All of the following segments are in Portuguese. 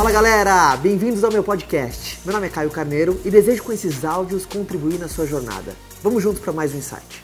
Fala galera, bem-vindos ao meu podcast. Meu nome é Caio Carneiro e desejo com esses áudios contribuir na sua jornada. Vamos juntos para mais um insight.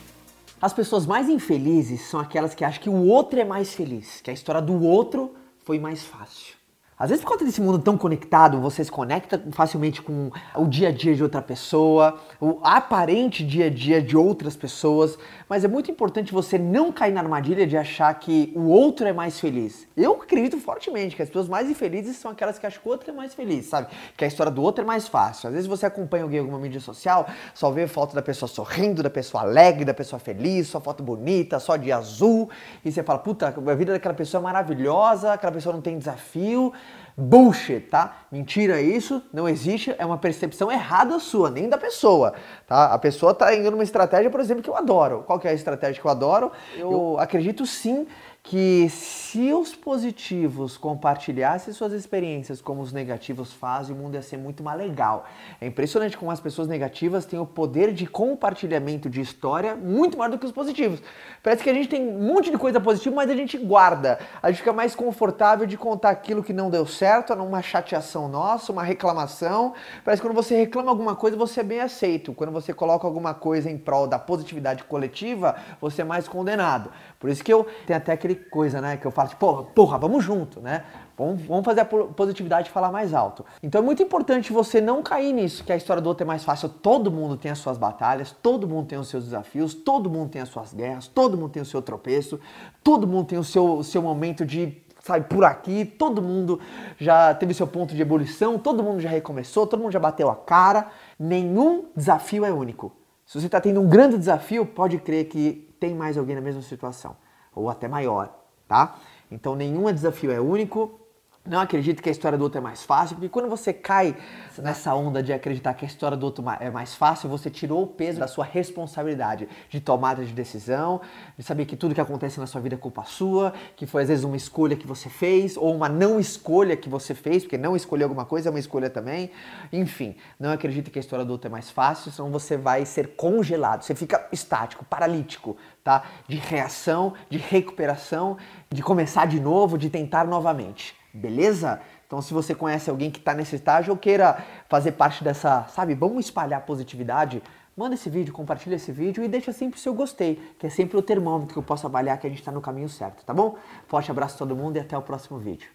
As pessoas mais infelizes são aquelas que acham que o outro é mais feliz, que a história do outro foi mais fácil. Às vezes, por conta desse mundo tão conectado, você se conecta facilmente com o dia a dia de outra pessoa, o aparente dia a dia de outras pessoas, mas é muito importante você não cair na armadilha de achar que o outro é mais feliz. Eu acredito fortemente que as pessoas mais infelizes são aquelas que acham que o outro é mais feliz, sabe? Que a história do outro é mais fácil. Às vezes você acompanha alguém em alguma mídia social, só vê foto da pessoa sorrindo, da pessoa alegre, da pessoa feliz, só foto bonita, só de azul, e você fala, puta, a vida daquela pessoa é maravilhosa, aquela pessoa não tem desafio. Bullshit, tá? Mentira isso, não existe, é uma percepção errada sua, nem da pessoa, tá? A pessoa tá indo numa estratégia, por exemplo, que eu adoro. Qual que é a estratégia que eu adoro? Eu, eu acredito sim que se os positivos compartilhassem suas experiências como os negativos fazem, o mundo ia ser muito mais legal. É impressionante como as pessoas negativas têm o poder de compartilhamento de história muito maior do que os positivos. Parece que a gente tem um monte de coisa positiva, mas a gente guarda. A gente fica mais confortável de contar aquilo que não deu certo, numa chateação nossa, uma reclamação. Parece que quando você reclama alguma coisa, você é bem aceito. Quando você coloca alguma coisa em prol da positividade coletiva, você é mais condenado. Por isso que eu tenho até aquele coisa, né? Que eu falo, tipo, porra, vamos junto, né? Vamos, fazer a positividade falar mais alto. Então é muito importante você não cair nisso, que a história do outro é mais fácil. Todo mundo tem as suas batalhas, todo mundo tem os seus desafios, todo mundo tem as suas guerras, todo mundo tem o seu tropeço, todo mundo tem o seu, o seu momento de sabe, por aqui, todo mundo já teve seu ponto de ebulição, todo mundo já recomeçou, todo mundo já bateu a cara. Nenhum desafio é único. Se você está tendo um grande desafio, pode crer que tem mais alguém na mesma situação ou até maior, tá? Então nenhum desafio é único. Não acredito que a história do outro é mais fácil, porque quando você cai nessa onda de acreditar que a história do outro é mais fácil, você tirou o peso da sua responsabilidade de tomada de decisão, de saber que tudo que acontece na sua vida é culpa sua, que foi às vezes uma escolha que você fez, ou uma não escolha que você fez, porque não escolher alguma coisa é uma escolha também. Enfim, não acredito que a história do outro é mais fácil, senão você vai ser congelado, você fica estático, paralítico, tá? De reação, de recuperação, de começar de novo, de tentar novamente. Beleza? Então, se você conhece alguém que está nesse estágio ou queira fazer parte dessa, sabe, vamos espalhar positividade, manda esse vídeo, compartilha esse vídeo e deixa sempre o seu gostei, que é sempre o termômetro que eu posso avaliar que a gente está no caminho certo, tá bom? Forte abraço a todo mundo e até o próximo vídeo.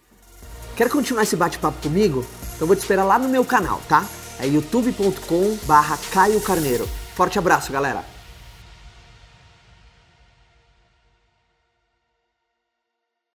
Quer continuar esse bate-papo comigo? Então vou te esperar lá no meu canal, tá? É youtube.com barra Caio Carneiro. Forte abraço, galera!